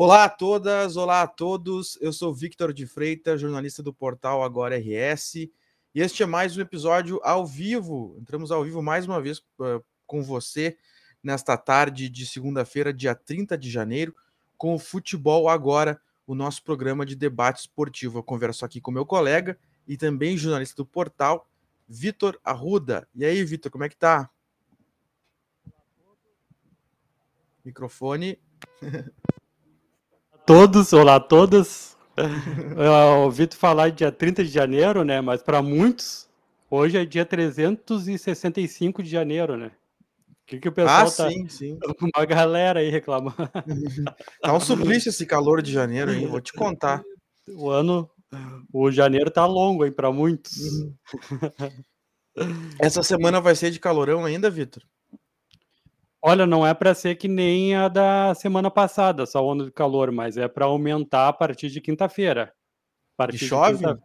Olá a todas, olá a todos. Eu sou Victor de Freitas, jornalista do portal Agora RS, e este é mais um episódio ao vivo. Entramos ao vivo mais uma vez uh, com você nesta tarde de segunda-feira, dia 30 de janeiro, com o Futebol Agora, o nosso programa de debate esportivo. Eu converso aqui com meu colega e também jornalista do portal, Vitor Arruda. E aí, Vitor, como é que tá? Microfone. todos, olá a todas. Eu ouvi tu falar dia 30 de janeiro, né? Mas para muitos, hoje é dia 365 de janeiro, né? O que, que o pessoal ah, tá. Sim, sim. Uma galera aí reclamando. Tá um suplício esse calor de janeiro, hein? Vou te contar. O ano. O janeiro tá longo, hein, para muitos. Essa semana vai ser de calorão ainda, Vitor? Olha, não é para ser que nem a da semana passada, só onda de calor, mas é para aumentar a partir de quinta-feira. E chove? Quinta...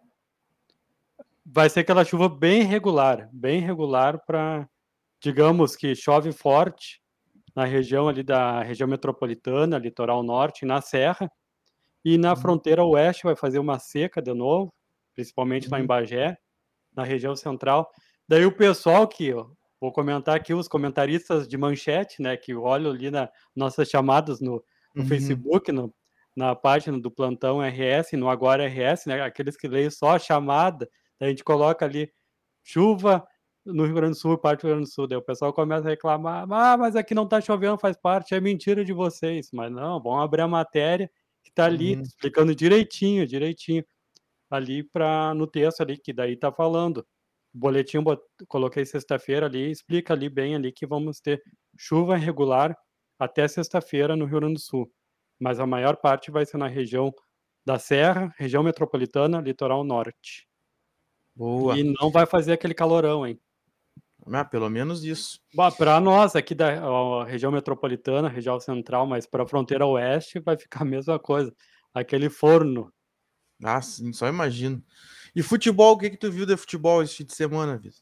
Vai ser aquela chuva bem regular, bem regular para, digamos que chove forte na região ali da região metropolitana, litoral norte, na serra, e na uhum. fronteira oeste vai fazer uma seca de novo, principalmente lá em uhum. Bagé, na região central. Daí o pessoal que Vou comentar aqui os comentaristas de manchete, né, que olham ali na nossas chamadas no, no uhum. Facebook, no, na página do Plantão RS, no Agora RS, né, aqueles que leem só a chamada, a gente coloca ali chuva no Rio Grande do Sul, parte do Rio Grande do Sul, daí o pessoal começa a reclamar, ah, mas aqui não está chovendo, faz parte, é mentira de vocês, mas não, vamos abrir a matéria que está ali, uhum. explicando direitinho, direitinho, ali para no texto ali, que daí está falando, boletim coloquei sexta-feira ali, explica ali bem ali que vamos ter chuva irregular até sexta-feira no Rio Grande do Sul, mas a maior parte vai ser na região da Serra, região metropolitana, litoral norte. Boa. E não vai fazer aquele calorão, hein? Ah, pelo menos isso. Para nós aqui da ó, região metropolitana, região central, mas para a fronteira oeste vai ficar a mesma coisa, aquele forno. Ah, sim, só imagino. E futebol, o que, que tu viu de futebol esse fim de semana, Vitor?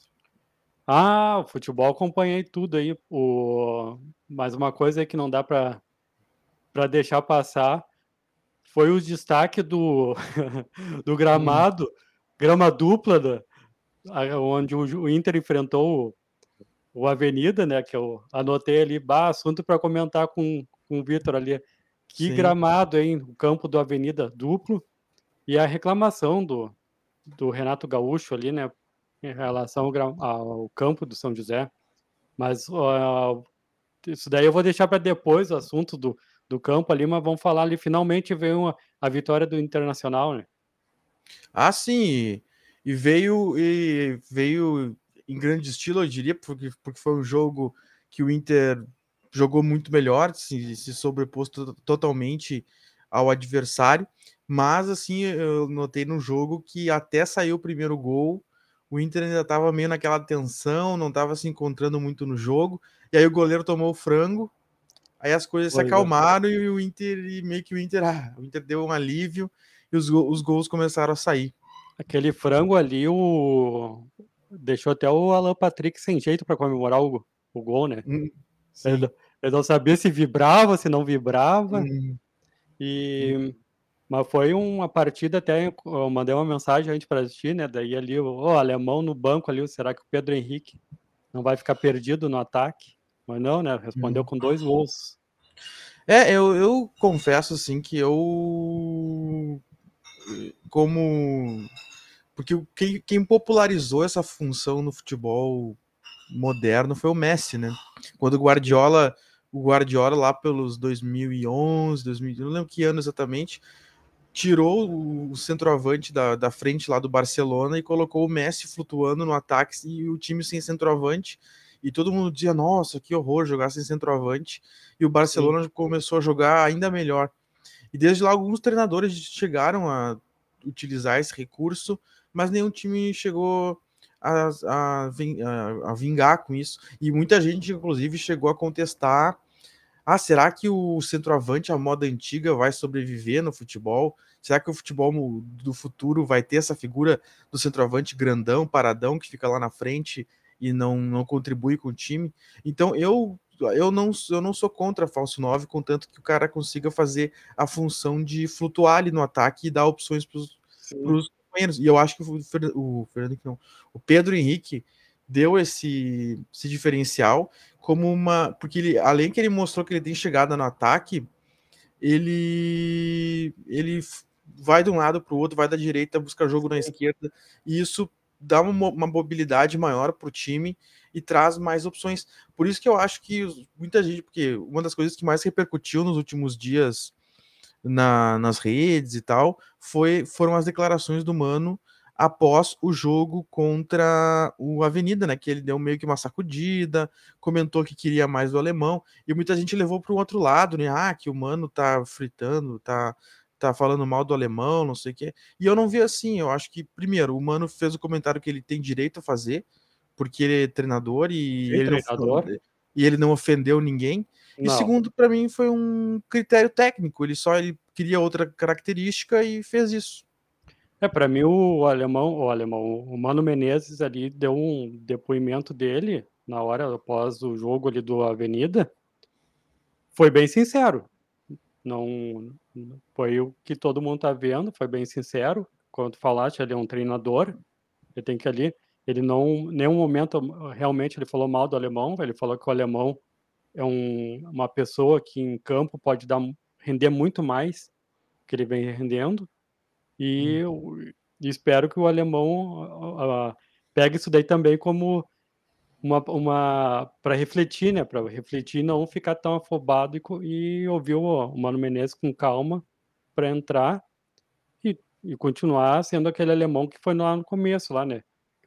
Ah, o futebol acompanhei tudo aí. O... Mas uma coisa que não dá para deixar passar foi o destaque do, do gramado, hum. grama dupla, da, onde o, Inter enfrentou o, o Avenida, né? Que eu anotei ali, bah, assunto para comentar com, com o Vitor ali. Que Sim. gramado, hein? O campo do Avenida duplo. E a reclamação do, do Renato Gaúcho ali, né, em relação ao, ao campo do São José. Mas uh, isso daí eu vou deixar para depois o assunto do, do campo ali, mas vamos falar ali. Finalmente veio uma, a vitória do Internacional, né? Ah, sim. E veio, e veio em grande estilo, eu diria, porque, porque foi um jogo que o Inter jogou muito melhor, se, se sobrepôs totalmente ao adversário. Mas, assim, eu notei no jogo que até saiu o primeiro gol, o Inter ainda estava meio naquela tensão, não estava se encontrando muito no jogo. E aí o goleiro tomou o frango, aí as coisas se acalmaram e o Inter, e meio que o Inter, ah, o Inter deu um alívio e os, os gols começaram a sair. Aquele frango ali, o deixou até o Alan Patrick sem jeito para comemorar o, o gol, né? Hum, ele, ele, não sabia se vibrava, se não vibrava. Hum. E hum. Mas foi uma partida até, eu mandei uma mensagem antes para assistir, né? Daí ali, o oh, alemão no banco ali, será que o Pedro Henrique não vai ficar perdido no ataque? Mas não, né? Respondeu com dois gols. É, eu, eu confesso assim que eu como porque quem, quem popularizou essa função no futebol moderno foi o Messi, né? Quando o Guardiola, o Guardiola lá pelos 2011, 2000, não lembro que ano exatamente, tirou o centroavante da, da frente lá do Barcelona e colocou o Messi flutuando no ataque e o time sem centroavante. E todo mundo dizia, nossa, que horror jogar sem centroavante. E o Barcelona Sim. começou a jogar ainda melhor. E desde lá alguns treinadores chegaram a utilizar esse recurso, mas nenhum time chegou a, a, a, vingar com isso. E muita gente, inclusive, chegou a contestar ah, será que o centroavante, a moda antiga, vai sobreviver no futebol? Será que o futebol do futuro vai ter essa figura do centroavante grandão, paradão, que fica lá na frente e não, não contribui com o time? Então, eu eu não, eu não sou contra falso 9, contanto que o cara consiga fazer a função de flutuar ali no ataque e dar opções para os companheiros. E eu acho que o, o Fernando não, o Pedro Henrique deu esse, esse diferencial como uma. Porque ele, além que ele mostrou que ele tem chegada no ataque, ele ele vai de um lado para o outro, vai da direita, busca jogo na esquerda, e isso dá uma, uma mobilidade maior para o time e traz mais opções. Por isso que eu acho que muita gente, porque uma das coisas que mais repercutiu nos últimos dias na, nas redes e tal, foi, foram as declarações do Mano após o jogo contra o Avenida, né? Que ele deu meio que uma sacudida, comentou que queria mais do alemão, e muita gente levou para o outro lado, né? Ah, que o Mano tá fritando, tá tá falando mal do alemão, não sei o quê. E eu não vi assim, eu acho que, primeiro, o Mano fez o comentário que ele tem direito a fazer, porque ele é treinador e, ele, treinador. Não, e ele não ofendeu ninguém. Não. E segundo, para mim, foi um critério técnico, ele só ele queria outra característica e fez isso. É, para mim o alemão, o alemão, o Mano Menezes ali deu um depoimento dele na hora após o jogo ali do Avenida. Foi bem sincero. Não foi o que todo mundo tá vendo, foi bem sincero. Quando falaste, ele é um treinador, ele tem que ali, ele não, nenhum momento realmente ele falou mal do alemão, ele falou que o alemão é um, uma pessoa que em campo pode dar render muito mais que ele vem rendendo. E, hum. e espero que o alemão pegue isso daí também como uma, uma para refletir, né? Para refletir e não ficar tão afobado e, e ouvir o, o Mano Menezes com calma para entrar e, e continuar sendo aquele alemão que foi lá no começo, lá, né?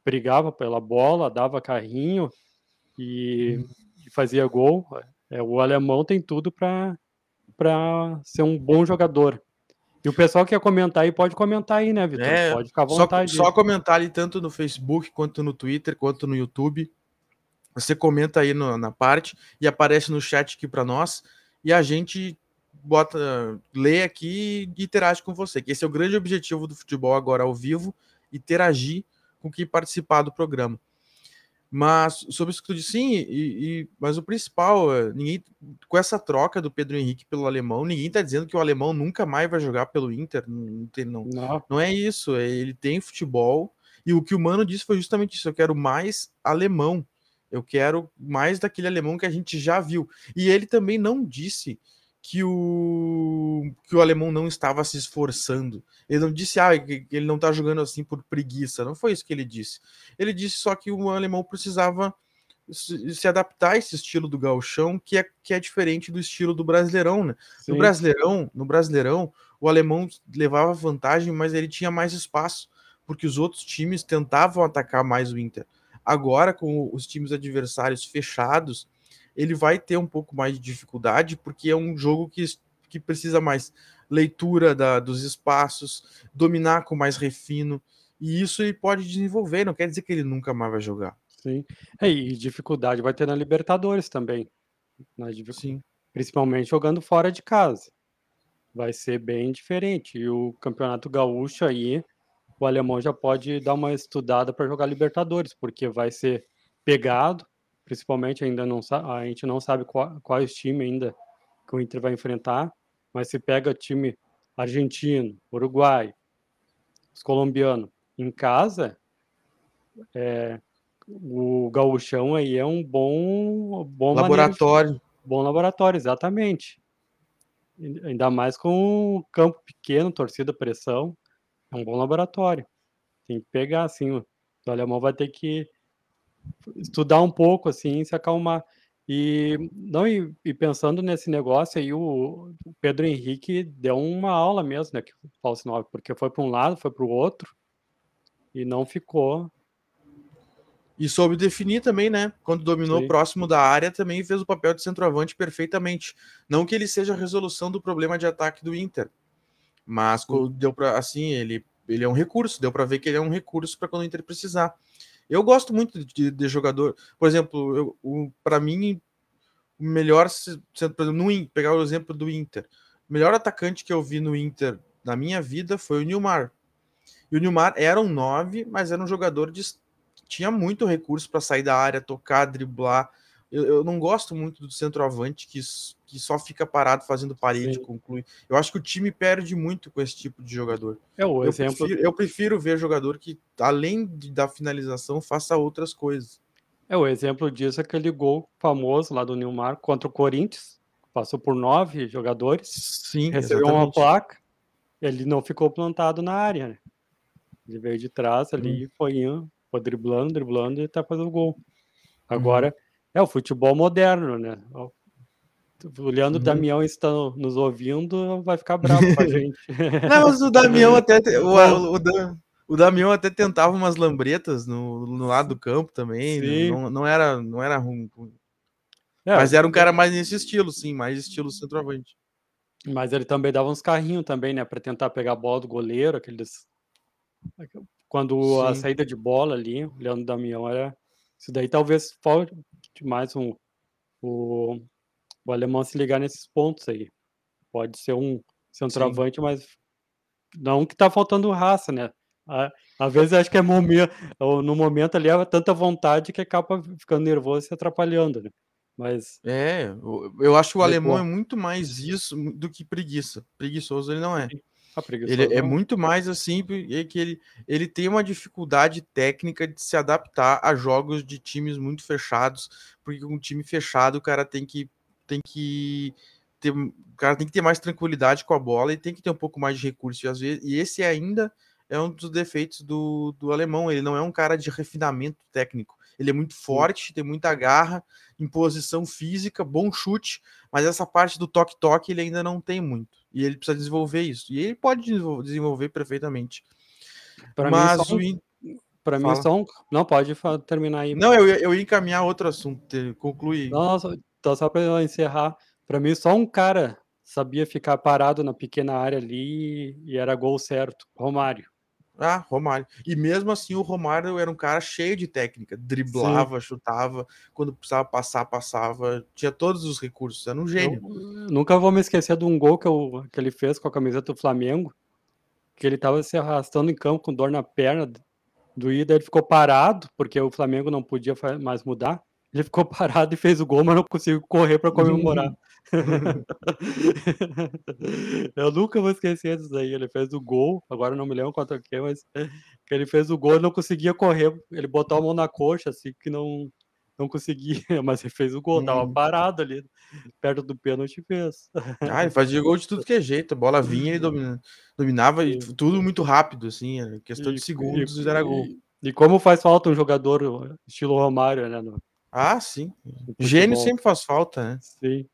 Brigava pela bola, dava carrinho e, uhum. e fazia gol. É, o alemão tem tudo para ser um bom jogador. E o pessoal que quer comentar aí pode comentar aí, né, Vitor? É, pode ficar à vontade. Só, só comentar ali tanto no Facebook quanto no Twitter, quanto no YouTube. Você comenta aí no, na parte e aparece no chat aqui para nós e a gente bota, lê aqui e interage com você. Que esse é o grande objetivo do futebol agora ao vivo, interagir com quem participar do programa. Mas sobre isso que tu disse, sim, e, e, mas o principal, é, ninguém com essa troca do Pedro Henrique pelo alemão, ninguém tá dizendo que o alemão nunca mais vai jogar pelo Inter. Não, tem, não, não. não é isso. É, ele tem futebol. E o que o Mano disse foi justamente isso: eu quero mais alemão. Eu quero mais daquele alemão que a gente já viu. E ele também não disse que o, que o alemão não estava se esforçando. Ele não disse ah, que ele não está jogando assim por preguiça. Não foi isso que ele disse. Ele disse só que o alemão precisava se adaptar a esse estilo do gauchão, que é, que é diferente do estilo do brasileirão, né? No brasileirão, no brasileirão, o alemão levava vantagem, mas ele tinha mais espaço, porque os outros times tentavam atacar mais o Inter. Agora, com os times adversários fechados, ele vai ter um pouco mais de dificuldade, porque é um jogo que, que precisa mais leitura da, dos espaços, dominar com mais refino, e isso ele pode desenvolver, não quer dizer que ele nunca mais vai jogar. Sim. É, e dificuldade vai ter na Libertadores também. Na Sim. Principalmente jogando fora de casa. Vai ser bem diferente. E o Campeonato Gaúcho aí, o alemão já pode dar uma estudada para jogar Libertadores, porque vai ser pegado, principalmente ainda não a gente não sabe qual, quais times ainda que o Inter vai enfrentar, mas se pega time argentino, uruguai, os colombianos em casa, é, o gauchão aí é um bom, bom laboratório, bom laboratório, exatamente. Ainda mais com o campo pequeno, torcida pressão, é um bom laboratório. Tem que pegar assim, o alemão vai ter que estudar um pouco, assim, se acalmar. E não e, e pensando nesse negócio aí, o, o, Pedro Henrique deu uma aula mesmo, né, que falso 9, porque foi para um lado, foi para o outro e não ficou. E soube definir também, né? Quando dominou Sim. próximo da área, também fez o papel de centroavante perfeitamente. Não que ele seja a resolução do problema de ataque do Inter, mas deu para assim, ele ele é um recurso, deu para ver que ele é um recurso para quando o Inter precisar. Eu gosto muito de, de jogador. Por exemplo, para mim, o melhor, no, pegar o exemplo do Inter, o melhor atacante que eu vi no Inter na minha vida foi o Nilmar. E o Nilmar era um 9, mas era um jogador de tinha muito recurso para sair da área, tocar, driblar. Eu, eu não gosto muito do centroavante que, que só fica parado fazendo parede, Sim. conclui. Eu acho que o time perde muito com esse tipo de jogador. É o eu exemplo. Prefiro, eu prefiro ver jogador que, além de, da finalização, faça outras coisas. É o exemplo disso, aquele gol famoso lá do Nilmar contra o Corinthians. Passou por nove jogadores. Sim, recebeu exatamente. uma placa. Ele não ficou plantado na área, né? Ele veio de trás ali, hum. foi indo, foi driblando, driblando e tá fazendo gol. Agora, uhum. É o futebol moderno, né? O Leandro uhum. Damião está nos ouvindo, vai ficar bravo com a gente. Não, mas o Damião até. O, o, o, Damião até tentava umas lambretas no, no lado do campo também. Não, não, era, não era ruim. É, mas era um cara mais nesse estilo, sim, mais estilo centroavante. Mas ele também dava uns carrinhos também, né? para tentar pegar a bola do goleiro, aqueles. Quando sim. a saída de bola ali, o Leandro Damião era isso daí talvez falte mais um, o, o alemão se ligar nesses pontos aí. Pode ser um centroavante, mas não que tá faltando raça, né? Às vezes acho que é momento, no momento ali é tanta vontade que acaba ficando nervoso e se atrapalhando, né? Mas. É, eu acho que o alemão é muito mais isso do que preguiça. Preguiçoso ele não é. Ele é muito mais assim, que ele, ele tem uma dificuldade técnica de se adaptar a jogos de times muito fechados, porque um time fechado o cara tem que tem que ter, cara tem que ter mais tranquilidade com a bola e tem que ter um pouco mais de recurso às vezes, e esse ainda é um dos defeitos do, do alemão, ele não é um cara de refinamento técnico. Ele é muito forte, tem muita garra, imposição física, bom chute, mas essa parte do toque-toque ele ainda não tem muito. E ele precisa desenvolver isso. E ele pode desenvolver perfeitamente. Pra mas mim, só um, Para mim, só um... Não, pode terminar aí. Não, eu, eu ia encaminhar outro assunto, concluir. Nossa, então só para encerrar. Para mim, só um cara sabia ficar parado na pequena área ali e era gol certo. Romário. Ah, Romário. E mesmo assim, o Romário era um cara cheio de técnica. Driblava, Sim. chutava, quando precisava passar, passava. Tinha todos os recursos. Era um gênio. Eu, nunca vou me esquecer de um gol que, eu, que ele fez com a camiseta do Flamengo. Que ele estava se arrastando em campo com dor na perna, doída. Ele ficou parado, porque o Flamengo não podia mais mudar. Ele ficou parado e fez o gol, mas não conseguiu correr para comemorar. eu nunca vou esquecer disso aí. Ele fez o gol, agora não me lembro quanto que é, mas que ele fez o gol e não conseguia correr. Ele botou a mão na coxa, assim, que não, não conseguia, mas ele fez o gol, hum. tava parado ali, perto do pênalti e fez. Ah, ele fazia gol de tudo que é jeito, a bola vinha, dominava, dominava e tudo muito rápido, assim, questão e, de segundos e, era gol. E, e, como faz falta um jogador estilo Romário, né? No, ah, sim. Gênio sempre faz falta, né? Sim.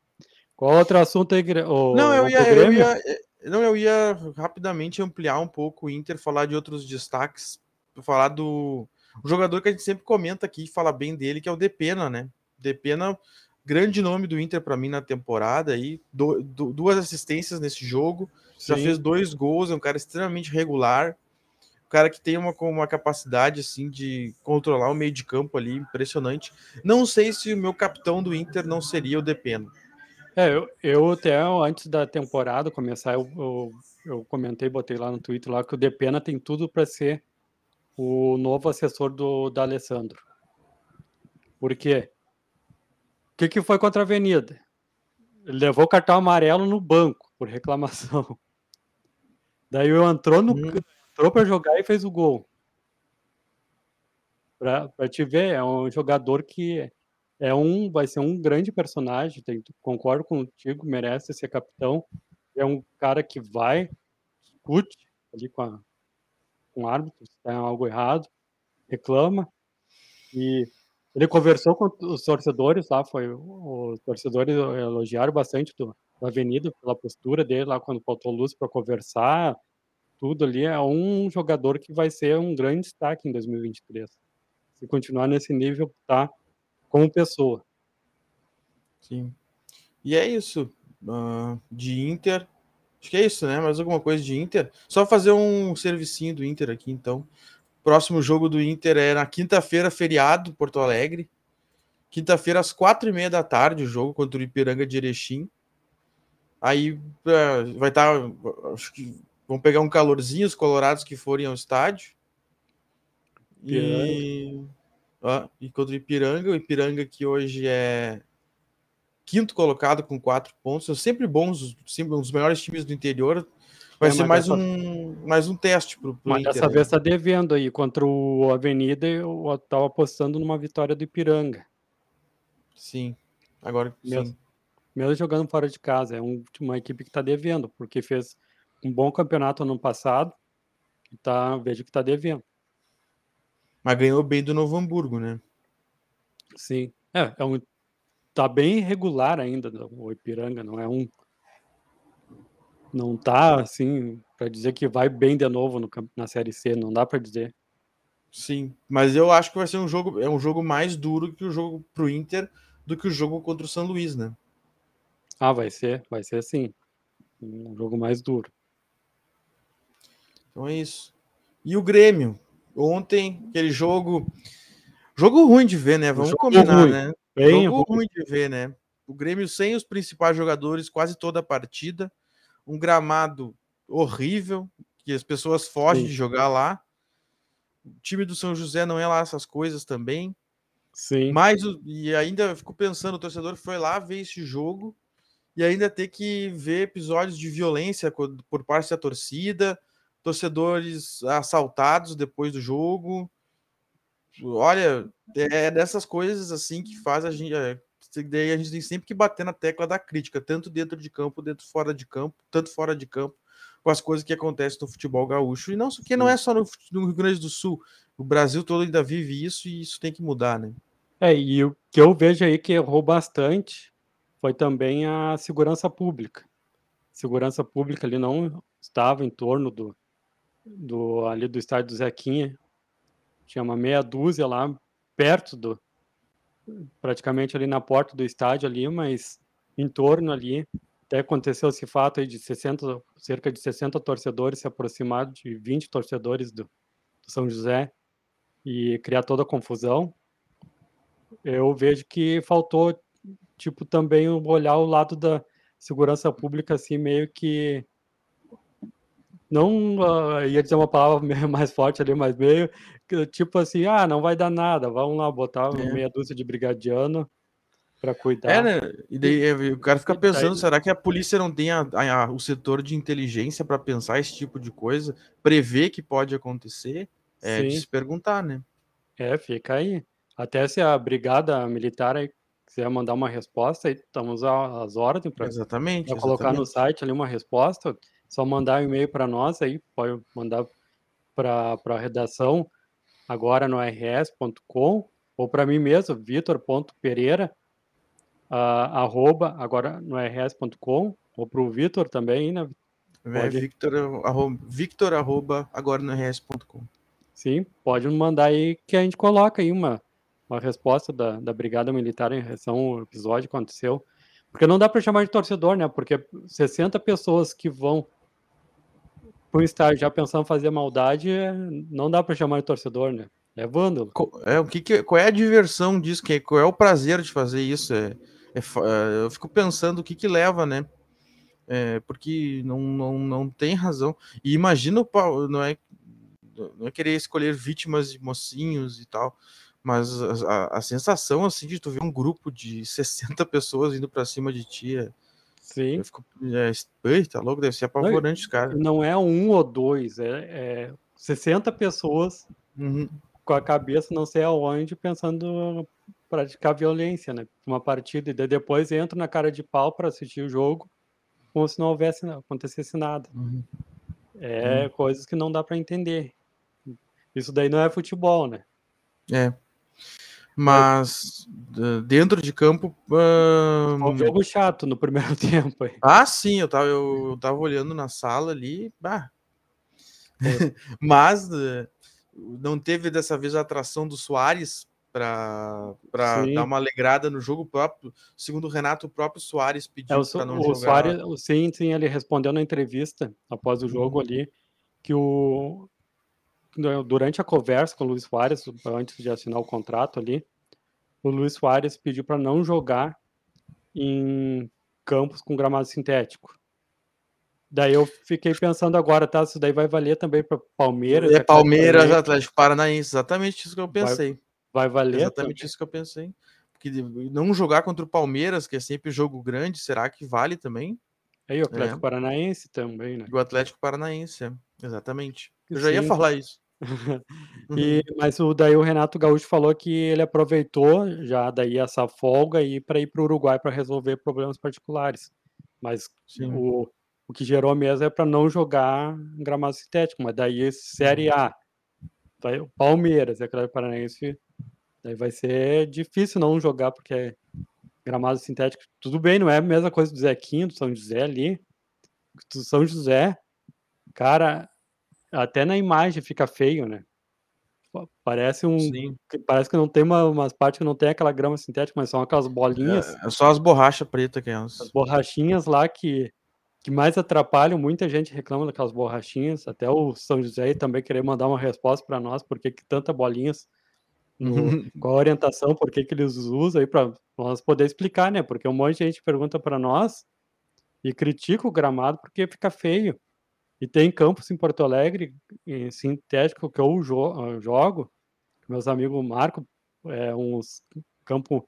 Qual outro assunto aí? O, não, eu ia, eu ia, eh, não, eu ia rapidamente ampliar um pouco o Inter, falar de outros destaques, falar do jogador que a gente sempre comenta aqui, fala bem dele, que é o Depena, né? Depena, grande nome do Inter para mim na temporada aí, do, do, duas assistências nesse jogo, Sim. já fez dois gols, é um cara extremamente regular cara que tem uma, uma capacidade assim de controlar o meio de campo ali, impressionante. Não sei se o meu capitão do Inter não seria o Depena. É, eu, eu até antes da temporada começar, eu, eu, eu comentei, botei lá no Twitter lá que o Depena tem tudo para ser o novo assessor do da Alessandro. Por quê? O que, que foi contra a Avenida? Ele levou o cartão amarelo no banco por reclamação. Daí eu entrou no, hum entrou para jogar e fez o gol. Para te ver, é um jogador que é um, vai ser um grande personagem. Tem, concordo contigo, merece ser capitão. É um cara que vai, discute ali com, a, com o árbitro se tem algo errado, reclama. E ele conversou com os torcedores lá, foi os torcedores elogiaram bastante do, da Avenida pela postura dele lá quando faltou luz para conversar, tudo ali, é um jogador que vai ser um grande destaque em 2023. Se continuar nesse nível, tá como pessoa. Sim. E é isso. Uh, de Inter. Acho que é isso, né? Mais alguma coisa de Inter. Só fazer um servicinho do Inter aqui, então. Próximo jogo do Inter é na quinta-feira, feriado, Porto Alegre. Quinta-feira, às quatro e meia da tarde, o jogo contra o Ipiranga de Erechim. Aí uh, vai estar, tá, acho que Vão pegar um calorzinho os colorados que forem ao estádio. E Ah, e contra o Ipiranga, o Ipiranga que hoje é quinto colocado com quatro pontos, são sempre bons, sempre um dos melhores times do interior. Vai é, ser mais, dessa... um, mais um teste para o Mas Inter, dessa né? vez está devendo aí. Contra o Avenida, eu estava apostando numa vitória do Ipiranga. Sim, agora mesmo, sim. mesmo jogando fora de casa. É um, uma equipe que está devendo, porque fez um bom campeonato ano passado e tá, vejo que está devendo. Mas ganhou bem do Novo Hamburgo, né? Sim. É, é um, tá bem regular ainda o Ipiranga, não é um não tá assim para dizer que vai bem de novo no, na série C, não dá para dizer. Sim, mas eu acho que vai ser um jogo é um jogo mais duro que o jogo pro Inter do que o jogo contra o São Luís, né? Ah, vai ser, vai ser sim. Um jogo mais duro. Então é isso. E o Grêmio? Ontem, aquele jogo. Jogo ruim de ver, né? Vamos combinar, ruim. né? Bem jogo ruim. ruim de ver, né? O Grêmio sem os principais jogadores quase toda a partida. Um gramado horrível, que as pessoas fogem Sim. de jogar lá. O time do São José não é lá essas coisas também. Sim. Mas, e ainda fico pensando, o torcedor foi lá ver esse jogo e ainda ter que ver episódios de violência por parte da torcida, torcedores assaltados depois do jogo. Olha, é dessas coisas assim que faz a gente. É, daí a gente tem sempre que bater na tecla da crítica, tanto dentro de campo, dentro fora de campo, tanto fora de campo, com as coisas que acontecem no futebol gaúcho. E não, que não é só no, no Rio Grande do Sul. O Brasil todo ainda vive isso e isso tem que mudar, né? É, e o que eu vejo aí que errou bastante foi também a segurança pública. Segurança pública ali não estava em torno do, do ali do estádio do Zequinha. Tinha uma meia dúzia lá perto do praticamente ali na porta do estádio ali, mas em torno ali até aconteceu esse fato aí de 60, cerca de 60 torcedores se aproximar de 20 torcedores do, do São José e criar toda a confusão. Eu vejo que faltou tipo também olhar o lado da segurança pública assim meio que não uh, ia dizer uma palavra mais forte ali, mas meio tipo assim, ah, não vai dar nada, vamos lá botar é. meia dúzia de brigadiano para cuidar. É, né? E daí é, o cara fica pensando, será que a polícia não tem a, a, o setor de inteligência para pensar esse tipo de coisa, prever que pode acontecer? É Sim. de se perguntar, né? É, fica aí. Até se a brigada militar aí quiser mandar uma resposta, aí estamos às ordens para colocar no site ali uma resposta só mandar um e-mail para nós aí, pode mandar para a redação agora no rs.com ou para mim mesmo, vitor.pereira uh, arroba agora no rs.com ou para o Vitor também, né? É, Victor, arroba, Victor arroba agora no rs.com. Sim, pode mandar aí que a gente coloca aí uma, uma resposta da, da Brigada Militar em relação ao episódio que aconteceu. Porque não dá para chamar de torcedor, né? Porque 60 pessoas que vão por estar já pensando em fazer maldade, não dá para chamar de torcedor, né? É vândalo. É, o que, que qual é a diversão disso? Que, qual é o prazer de fazer isso? É, é, é eu fico pensando o que que leva, né? É, porque não, não, não tem razão. E imagina o não é, não é querer escolher vítimas de mocinhos e tal, mas a, a, a sensação assim de tu ver um grupo de 60 pessoas indo para cima de ti é, Sim. Eu fico, é, eita, louco, deve ser apavorante, cara. Não é um ou dois, é, é 60 pessoas uhum. com a cabeça não sei aonde pensando praticar violência, né? Uma partida e depois entra na cara de pau para assistir o jogo como se não houvesse acontecesse nada. Uhum. É uhum. coisas que não dá para entender. Isso daí não é futebol, né? É. Mas dentro de campo. Um... um jogo chato no primeiro tempo. Aí. Ah, sim, eu tava, eu, eu tava olhando na sala ali. Bah. Mas uh, não teve dessa vez a atração do Soares para dar uma alegrada no jogo próprio. Segundo o Renato, o próprio Soares pediu é, para não o jogar. Soares, sim, sim, ele respondeu na entrevista após o jogo uhum. ali que o durante a conversa com o Luiz Soares, antes de assinar o contrato ali, o Luiz Soares pediu para não jogar em campos com gramado sintético. Daí eu fiquei pensando agora, tá? Isso daí vai valer também para Palmeiras. É Palmeiras, Atlético Paranaense, exatamente isso que eu pensei. vai valer. Exatamente também. isso que eu pensei. Porque não jogar contra o Palmeiras, que é sempre jogo grande, será que vale também? É, e o Atlético é. Paranaense também, né? E o Atlético Paranaense, é. exatamente. Eu Sim. já ia falar isso. e, mas o, daí o Renato Gaúcho falou que ele aproveitou já daí essa folga e para ir para o Uruguai para resolver problemas particulares. Mas o, o que gerou mesmo é para não jogar gramado sintético. Mas daí Série A, vai, o Palmeiras e Atlético Paranaense, daí vai ser difícil não jogar porque gramado sintético. Tudo bem, não é a mesma coisa do Zequinho, do São José ali. Do São José, cara, até na imagem fica feio, né? Parece um. Sim. Parece que não tem uma, umas partes que não tem aquela grama sintética, mas são aquelas bolinhas. É, é só as borrachas pretas que é. As borrachinhas lá que, que mais atrapalham. Muita gente reclama daquelas borrachinhas. Até o São José também querer mandar uma resposta para nós, por que, que tanta bolinhas. No, qual a orientação, por que, que eles usam aí para nós poder explicar, né? Porque um monte de gente pergunta para nós e critica o gramado porque fica feio. E tem campos em Porto Alegre, em sintético, que eu jo jogo. Meus amigos Marco, é um campo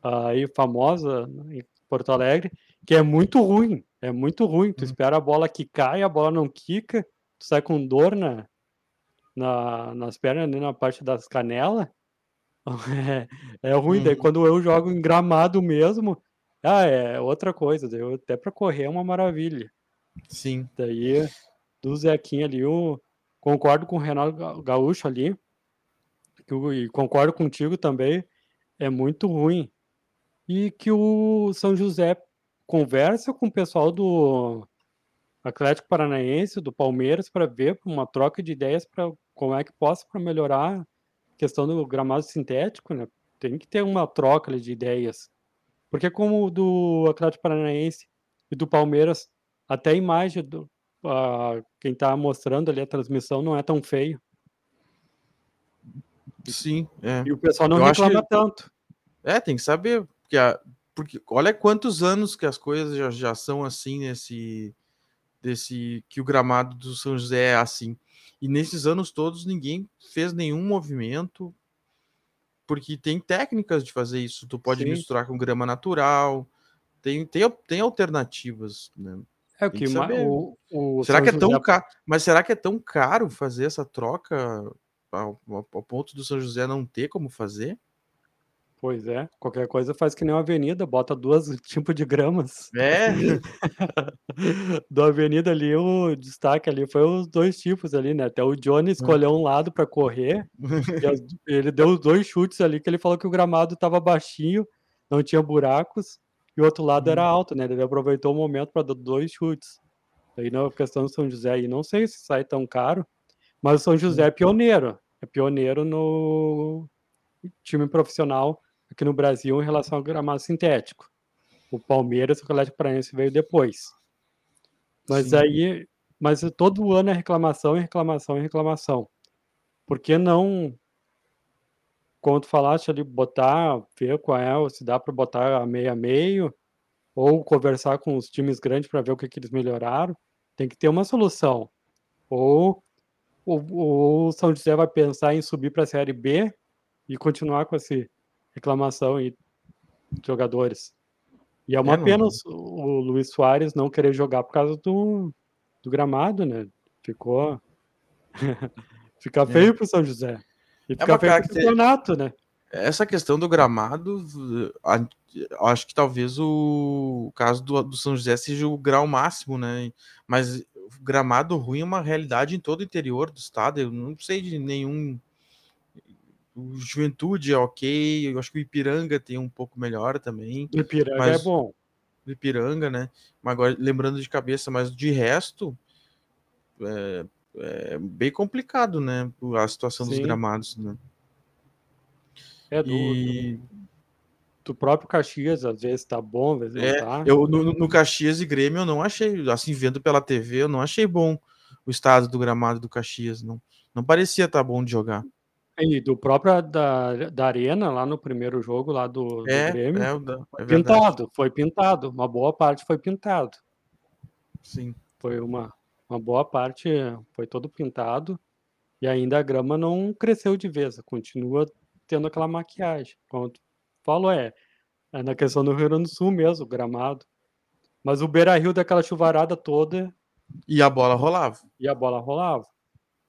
aí famosa em Porto Alegre, que é muito ruim. É muito ruim. Tu hum. espera a bola que cai, a bola não quica, tu sai com dor na, na, nas pernas, na parte das canelas. É, é ruim. Uhum. Daí quando eu jogo em gramado mesmo, ah, é outra coisa. Daí até para correr é uma maravilha. Sim. Daí, do Zequinha ali, eu concordo com o Renato Gaúcho ali, e concordo contigo também, é muito ruim. E que o São José conversa com o pessoal do Atlético Paranaense, do Palmeiras, para ver uma troca de ideias para como é que possa para melhorar a questão do gramado sintético, né? Tem que ter uma troca de ideias. Porque como o do Atlético Paranaense e do Palmeiras até a imagem do quem está mostrando ali a transmissão não é tão feio. Sim, é. E o pessoal não Eu reclama que... tanto. É, tem que saber, porque, a... porque olha quantos anos que as coisas já, já são assim nesse desse que o gramado do São José é assim. E nesses anos todos ninguém fez nenhum movimento, porque tem técnicas de fazer isso. Tu pode Sim. misturar com grama natural, tem, tem, tem alternativas, né? É o que, o, o será São que é tão caro? Mas será que é tão caro fazer essa troca ao, ao, ponto do São José não ter como fazer? Pois é, qualquer coisa faz que nem uma avenida, bota duas tipos de gramas. É. Do avenida ali, o destaque ali foi os dois tipos ali, né? Até o Johnny escolheu um lado para correr. ele deu os dois chutes ali que ele falou que o gramado estava baixinho, não tinha buracos e o outro lado era uhum. alto, né? Ele aproveitou o momento para dar dois chutes. Aí na questão do São José, aí não sei se sai tão caro, mas o São José é pioneiro, é pioneiro no time profissional aqui no Brasil em relação ao gramado sintético. O Palmeiras, o Atlético Paranaense veio depois. Mas Sim. aí, mas todo ano é reclamação, e reclamação, e reclamação. Por que não como tu falaste ali, botar, ver qual é, se dá para botar a meio a meio, ou conversar com os times grandes para ver o que, que eles melhoraram. Tem que ter uma solução. Ou o São José vai pensar em subir para a Série B e continuar com essa reclamação de jogadores. E é uma é, pena o, o Luiz Soares não querer jogar por causa do, do gramado, né? Ficou. Fica é. feio é. pro São José. E é fica é campeonato, né? Essa questão do gramado, acho que talvez o caso do, do São José seja o grau máximo, né? Mas gramado ruim é uma realidade em todo o interior do estado. Eu não sei de nenhum. O Juventude é ok, eu acho que o Ipiranga tem um pouco melhor também. O Ipiranga mas... é bom. O Ipiranga, né? Mas agora, lembrando de cabeça, mas de resto, é, é bem complicado, né? A situação Sim. dos gramados, né? É do, e... do, próprio Caxias, às vezes tá bom, às vezes é, não tá. Eu, no, no Caxias e Grêmio eu não achei, assim, vendo pela TV, eu não achei bom o estado do gramado do Caxias, não, não parecia estar tá bom de jogar. E do próprio da, da Arena, lá no primeiro jogo lá do, é, do Grêmio, é, é pintado, foi pintado, uma boa parte foi pintado. Sim. Foi uma, uma boa parte foi todo pintado e ainda a grama não cresceu de vez, continua tendo aquela maquiagem. Como tu falou, é, é na questão do Rio Grande do Sul mesmo, o gramado. Mas o Beira Rio daquela chuvarada toda. E a bola rolava. E a bola rolava.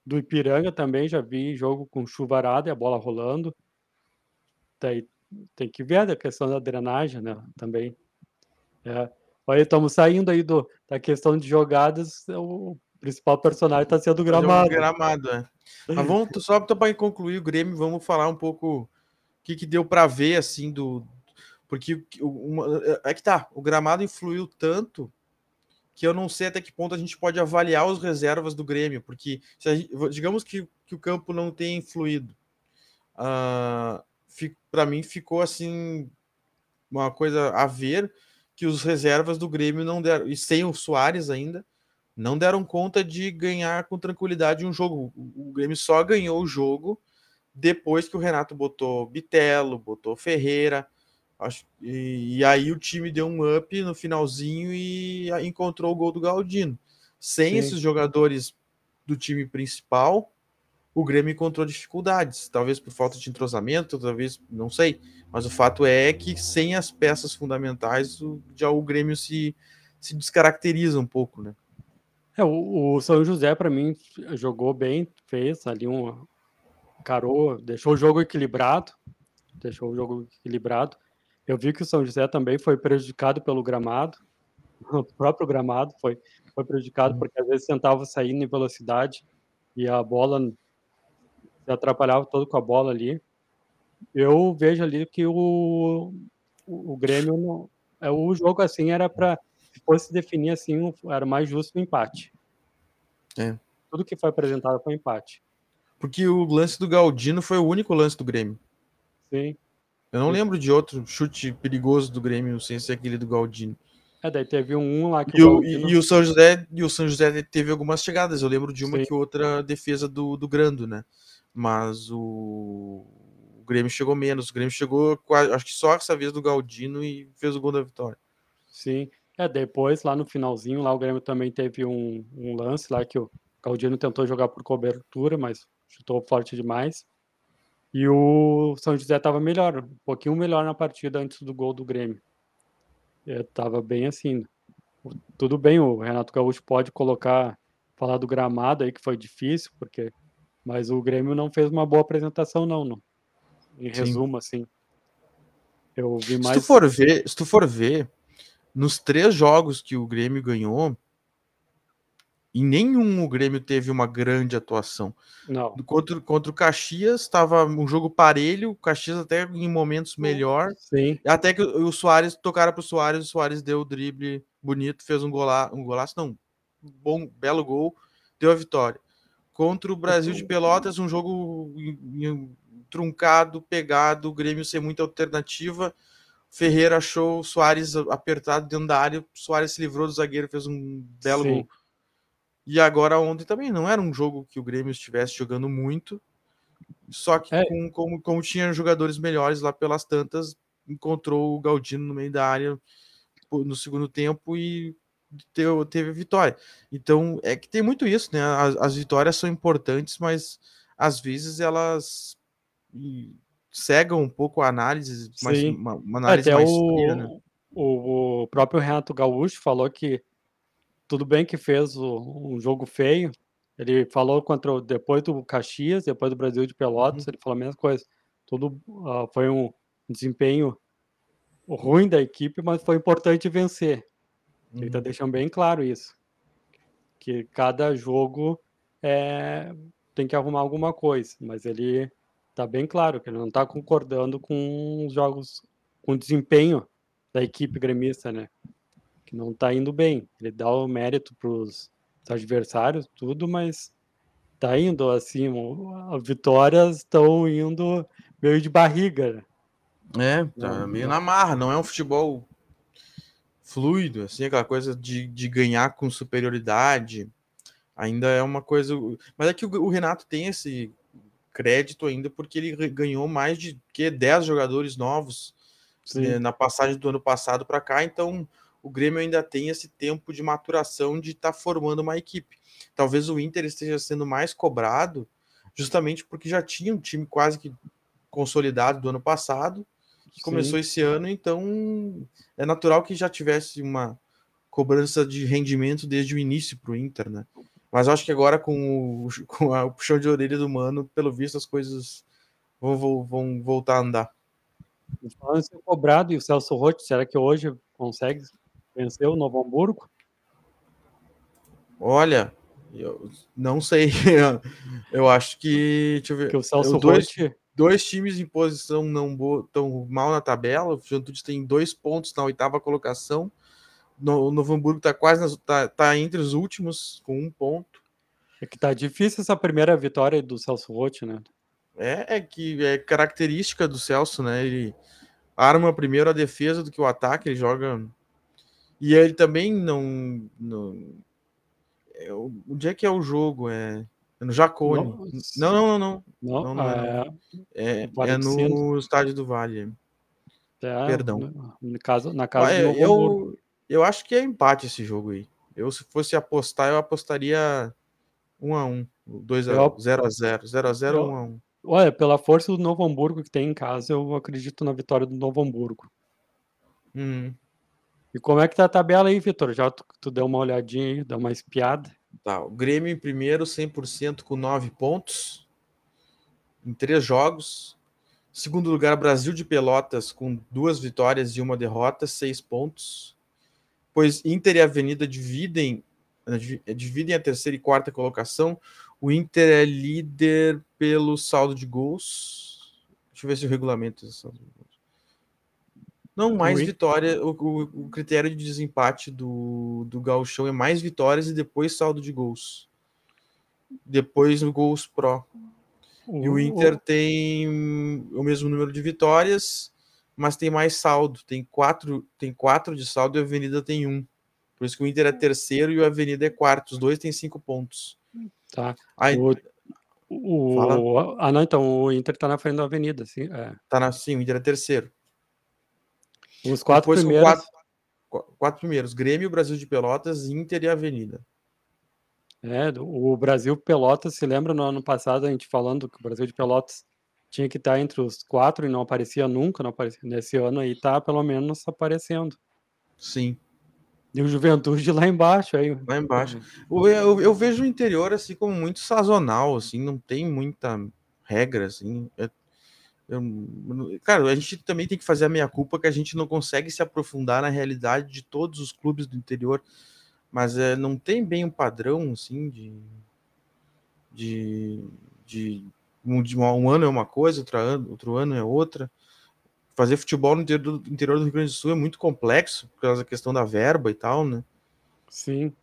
Do Ipiranga também já vi jogo com chuvarada e a bola rolando. Daí tem que ver a questão da drenagem, né? Também. É. Olha, estamos saindo aí do, da questão de jogadas. O principal personagem está sendo o gramado. gramado, é. Mas vamos, só para concluir o Grêmio, vamos falar um pouco o que, que deu para ver, assim, do. Porque uma, é que tá, o gramado influiu tanto que eu não sei até que ponto a gente pode avaliar os reservas do Grêmio, porque gente, digamos que, que o campo não tenha influído. Uh, para mim ficou assim uma coisa a ver que os reservas do Grêmio não deram, e sem o Soares ainda, não deram conta de ganhar com tranquilidade um jogo. O Grêmio só ganhou o jogo depois que o Renato botou Bitelo, botou Ferreira, acho, e, e aí o time deu um up no finalzinho e encontrou o gol do Galdino. Sem Sim. esses jogadores do time principal, o Grêmio encontrou dificuldades, talvez por falta de entrosamento, talvez, não sei, mas o fato é que sem as peças fundamentais, o, já o Grêmio se, se descaracteriza um pouco, né? É, o, o São José, para mim, jogou bem, fez ali um. Carou, deixou o jogo equilibrado, deixou o jogo equilibrado. Eu vi que o São José também foi prejudicado pelo gramado, o próprio gramado foi, foi prejudicado, uhum. porque às vezes tentava sair em velocidade e a bola se atrapalhava todo com a bola ali. Eu vejo ali que o, o, o Grêmio, não, é, o jogo assim era para, se fosse definir assim, era mais justo o empate. É. Tudo que foi apresentado foi empate. Porque o lance do Galdino foi o único lance do Grêmio. Sim. Eu não Sim. lembro de outro chute perigoso do Grêmio sem ser aquele do Galdino. É, daí teve um lá que e o, Galdino... e, o São José e o São José teve algumas chegadas. Eu lembro de uma Sim. que outra defesa do, do Grando, né? Mas o, o Grêmio chegou menos. O Grêmio chegou, acho que só essa vez do Galdino e fez o gol da vitória. Sim, é, depois lá no finalzinho, lá o Grêmio também teve um, um lance lá que o Galdino tentou jogar por cobertura, mas chutou forte demais. E o São José estava melhor, um pouquinho melhor na partida antes do gol do Grêmio. Estava bem assim. Tudo bem, o Renato Gaúcho pode colocar, falar do gramado aí que foi difícil, porque mas o Grêmio não fez uma boa apresentação, não, não. Em resumo, Sim. assim. Eu vi mais. Se tu for ver, se tu for ver, nos três jogos que o Grêmio ganhou, em nenhum o Grêmio teve uma grande atuação. Não. Contra, contra o Caxias, estava um jogo parelho, o Caxias até em momentos melhor. Sim. Até que o, o Soares tocaram para o Soares, o Soares deu o drible bonito, fez um, gola, um golaço, não, bom, belo gol, deu a vitória contra o Brasil de Pelotas, um jogo truncado, pegado, o Grêmio ser muita alternativa. Ferreira achou o Soares apertado dentro da área, o Soares se livrou do zagueiro, fez um belo Sim. gol. E agora ontem também não era um jogo que o Grêmio estivesse jogando muito, só que é. com, como, como tinha jogadores melhores lá pelas tantas, encontrou o Galdino no meio da área no segundo tempo e teve, teve vitória. Então, é que tem muito isso, né? As, as vitórias são importantes, mas às vezes elas cegam um pouco a análise, mas uma, uma análise Até mais o, fria, né? o, o próprio Renato Gaúcho falou que tudo bem que fez o, um jogo feio. Ele falou contra depois do Caxias, depois do Brasil de Pelotas, uhum. ele falou a mesma coisa. Tudo uh, foi um desempenho ruim da equipe, mas foi importante vencer. Ele está uhum. deixando bem claro isso. Que cada jogo é, tem que arrumar alguma coisa, mas ele está bem claro que ele não está concordando com os jogos, com o desempenho da equipe gremista, né? Que não está indo bem. Ele dá o mérito para os adversários, tudo, mas tá indo assim, as vitórias estão indo meio de barriga. Né? É, tá não, meio não. na marra, não é um futebol fluido, assim, aquela coisa de, de ganhar com superioridade, ainda é uma coisa. Mas é que o, o Renato tem esse crédito ainda porque ele ganhou mais de que 10 jogadores novos né, na passagem do ano passado para cá, então o Grêmio ainda tem esse tempo de maturação de estar tá formando uma equipe. Talvez o Inter esteja sendo mais cobrado justamente porque já tinha um time quase que consolidado do ano passado, que começou esse ano, então é natural que já tivesse uma cobrança de rendimento desde o início para o Inter, né? Mas acho que agora com o, com a, o puxão de orelha do Mano, pelo visto as coisas vão, vão, vão voltar a andar. Falando ser cobrado e o Celso Rotti, será que hoje consegue vencer o Novo Hamburgo? Olha, eu não sei. eu acho que. Deixa eu ver. Que o Celso dois, dois times em posição não tão mal na tabela. O Juventude tem dois pontos na oitava colocação. No, o Novo Hamburgo está quase tá, tá entre os últimos, com um ponto. É que tá difícil essa primeira vitória do Celso Rotti, né? É, é que é característica do Celso, né? Ele arma primeiro a defesa do que o ataque, ele joga. E ele também não. não... É, onde é que é o jogo? É, é no Jacone. Não, não, não, não. Não, não, não é, é, é no estádio do Vale. É, Perdão. No caso, na casa ah, do eu, eu acho que é empate esse jogo aí. Eu, se fosse apostar, eu apostaria 1 a 1 2 a 0 a 0 0 a 0 1 a 1 Olha, pela força do Novo Hamburgo que tem em casa, eu acredito na vitória do Novo Hamburgo. Hum. E como é que tá a tabela aí, Vitor? Já tu, tu, deu uma olhadinha aí, deu uma espiada? Tá, o Grêmio em primeiro, 100% com 9 pontos em três jogos. Segundo lugar, Brasil de Pelotas com duas vitórias e uma derrota, seis pontos. Pois Inter e Avenida dividem, dividem a terceira e quarta colocação. O Inter é líder pelo saldo de gols. Deixa eu ver se o regulamento. Não, mais Ui. vitória. O, o, o, critério de desempate do, do Gauchão é mais vitórias e depois saldo de gols. Depois no gols pro. e o Inter tem o mesmo número de vitórias, mas tem mais saldo. Tem quatro, tem quatro de saldo e a Avenida tem um. Por isso que o Inter é terceiro e o Avenida é quarto. Os dois têm cinco pontos. Tá. Aí, o, o, ah, não, então o Inter tá na frente da Avenida, sim. É. Tá na, sim, o Inter é terceiro. Os quatro Depois primeiros. Quatro, quatro, primeiros: Grêmio, Brasil de Pelotas, Inter e Avenida. É, o Brasil Pelotas, se lembra no ano passado a gente falando que o Brasil de Pelotas tinha que estar entre os quatro e não aparecia nunca, não aparecia. Nesse ano aí tá pelo menos aparecendo. Sim. E o Juventude lá embaixo aí. Lá embaixo. Eu, eu, eu, vejo o interior assim como muito sazonal, assim, não tem muita regra, assim. Eu, eu, cara, a gente também tem que fazer a meia culpa que a gente não consegue se aprofundar na realidade de todos os clubes do interior, mas é, não tem bem um padrão assim de de, de, um, de um ano é uma coisa, outro ano, outro ano é outra fazer futebol no interior do, interior do Rio Grande do Sul é muito complexo, por causa da questão da verba e tal, né? Sim.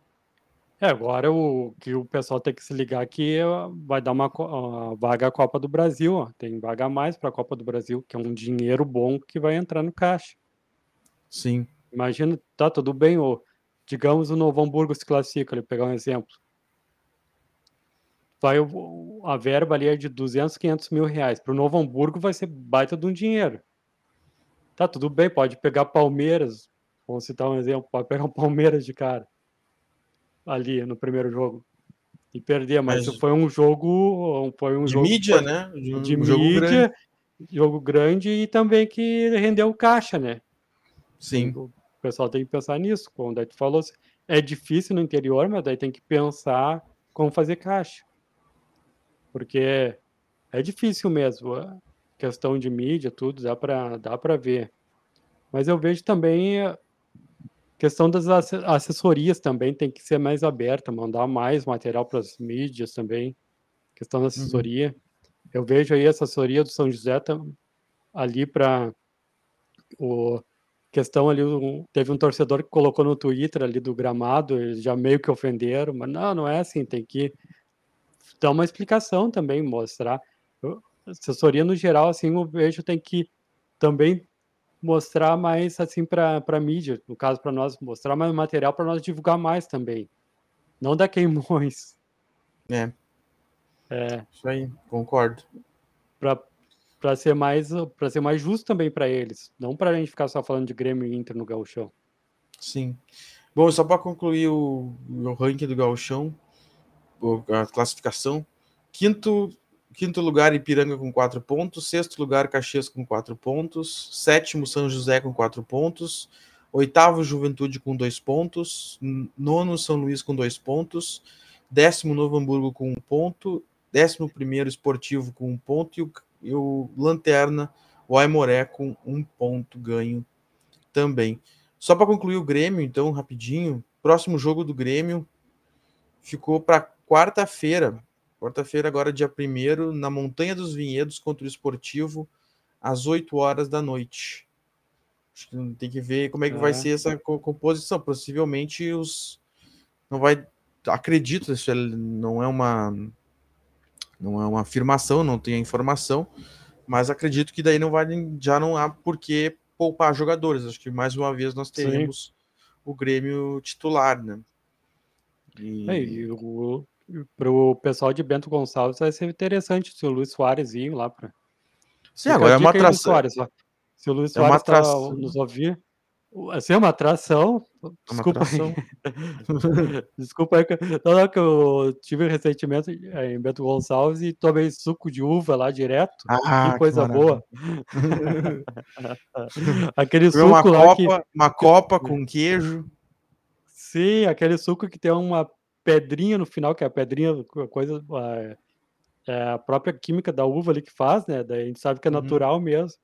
É, agora o que o pessoal tem que se ligar aqui é, vai dar uma vaga à Copa do Brasil, ó. tem vaga a mais para a Copa do Brasil, que é um dinheiro bom que vai entrar no caixa. Sim. Imagina, tá tudo bem, ou digamos o Novo Hamburgo se classifica, vou pegar um exemplo. Vai, a verba ali é de 200, 500 mil reais. Para o Novo Hamburgo vai ser baita de um dinheiro. Tá, tudo bem, pode pegar Palmeiras, vamos citar um exemplo, pode pegar o Palmeiras de cara ali no primeiro jogo e perder, mas, mas foi um jogo, foi um de jogo mídia, foi, né? De, de um jogo mídia, grande. jogo grande e também que rendeu caixa, né? Sim. O pessoal tem que pensar nisso, como o falou, é difícil no interior, mas daí tem que pensar como fazer caixa. Porque é difícil mesmo questão de mídia, tudo, dá para dá para ver. Mas eu vejo também a questão das assessorias também tem que ser mais aberta, mandar mais material para as mídias também. Questão da uhum. assessoria. Uhum. Eu vejo aí a assessoria do São José ali para o questão ali, teve um torcedor que colocou no Twitter ali do gramado, eles já meio que ofenderam, mas não, não é assim, tem que dar uma explicação também, mostrar assessoria no geral, assim, eu vejo tem que também mostrar mais assim para a mídia, no caso para nós mostrar mais material para nós divulgar mais também. Não da queimões. É. É. Isso aí, concordo. Para ser mais para ser mais justo também para eles, não para a gente ficar só falando de Grêmio e Inter no Gauchão. Sim. Bom, só para concluir o, o ranking do Gauchão, a classificação, quinto Quinto lugar, Ipiranga com 4 pontos. Sexto lugar, Caxias com 4 pontos. Sétimo, São José com 4 pontos. Oitavo, Juventude com 2 pontos. Nono, São Luís com 2 pontos. Décimo, Novo Hamburgo com 1 um ponto. Décimo primeiro, Esportivo com 1 um ponto. E o, e o Lanterna, o Aimoré com 1 um ponto ganho também. Só para concluir o Grêmio, então, rapidinho. Próximo jogo do Grêmio ficou para quarta-feira, Quarta-feira, agora dia 1 na Montanha dos Vinhedos contra o Esportivo, às 8 horas da noite. Tem que ver como é que é. vai ser essa composição. Possivelmente os. Não vai. Acredito, isso não é uma. Não é uma afirmação, não tem a informação, mas acredito que daí não vai, já não há por que poupar jogadores. Acho que mais uma vez nós teremos Sim. o Grêmio titular, né? E... É, e o, para o pessoal de Bento Gonçalves vai ser interessante se o Luiz Soares ir lá para. Sim, agora é uma atração. Soares, se o Luiz é Soares está nos ouvir, assim, é uma atração. Desculpa uma atração. aí. Desculpa aí. Não, não, que eu tive recentemente em Bento Gonçalves e tomei suco de uva lá direto. Ah, que coisa que boa. aquele suco uma lá copa, que... Uma copa com queijo. Sim, aquele suco que tem uma pedrinha no final, que é a pedrinha, coisa, é a própria química da uva ali que faz, né? Daí a gente sabe que é uhum. natural uhum. mesmo.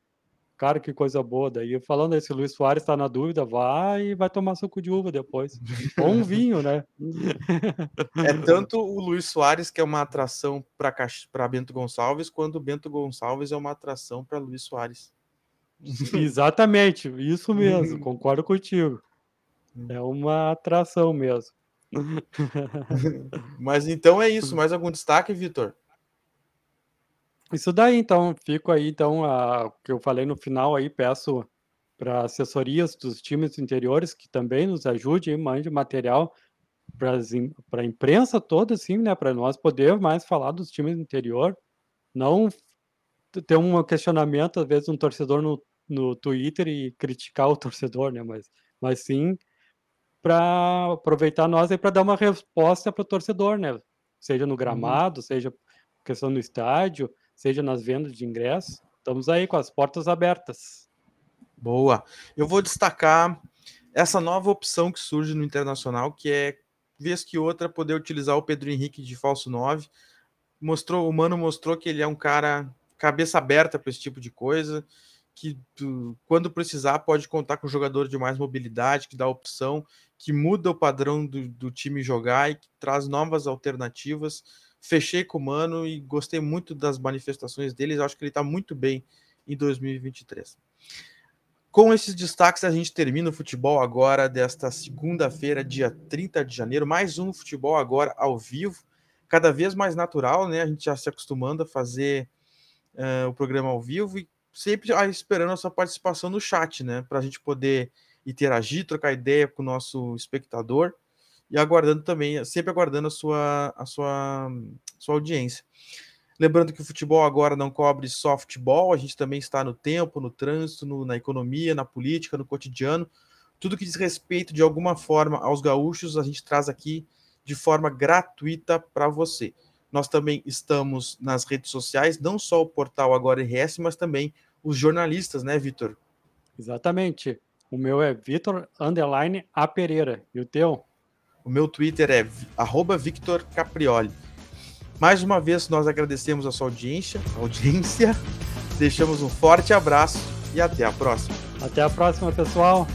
Cara, que coisa boa. Daí falando aí, se o Luiz Soares está na dúvida, vai e vai tomar suco de uva depois. Ou um vinho, né? É tanto o Luiz Soares que é uma atração para Bento Gonçalves, quanto o Bento Gonçalves é uma atração para Luiz Soares. Exatamente, isso mesmo, concordo contigo. É uma atração mesmo. Mas então é isso. Mais algum destaque, Vitor? Isso daí, então, fico aí, então, o que eu falei no final aí, peço para assessorias dos times interiores que também nos ajude, mande material para a imprensa toda, assim, né, para nós poder mais falar dos times do interior, não ter um questionamento, às vezes, um torcedor no, no Twitter e criticar o torcedor, né, mas, mas sim para aproveitar nós aí para dar uma resposta para o torcedor, né? Seja no uhum. gramado, uhum. seja questão no estádio, seja nas vendas de ingressos. Estamos aí com as portas abertas. Boa. Eu vou destacar essa nova opção que surge no Internacional, que é, vez que outra, poder utilizar o Pedro Henrique de falso 9. Mostrou, o Mano mostrou que ele é um cara cabeça aberta para esse tipo de coisa que quando precisar pode contar com um jogador de mais mobilidade, que dá opção, que muda o padrão do, do time jogar e que traz novas alternativas. Fechei com o Mano e gostei muito das manifestações deles. Acho que ele está muito bem em 2023. Com esses destaques, a gente termina o futebol agora desta segunda-feira, dia 30 de janeiro. Mais um futebol agora ao vivo, cada vez mais natural, né? A gente já se acostumando a fazer uh, o programa ao vivo e sempre esperando a sua participação no chat, né? Para a gente poder interagir, trocar ideia com o nosso espectador e aguardando também, sempre aguardando a sua, a sua, sua audiência. Lembrando que o futebol agora não cobre só futebol, a gente também está no tempo, no trânsito, no, na economia, na política, no cotidiano. Tudo que diz respeito de alguma forma aos gaúchos, a gente traz aqui de forma gratuita para você. Nós também estamos nas redes sociais, não só o portal Agora RS, mas também os jornalistas, né, Vitor? Exatamente. O meu é Vitor Underline A Pereira. E o teu? O meu Twitter é arroba Victor Caprioli. Mais uma vez, nós agradecemos a sua audiência, audiência, deixamos um forte abraço e até a próxima. Até a próxima, pessoal.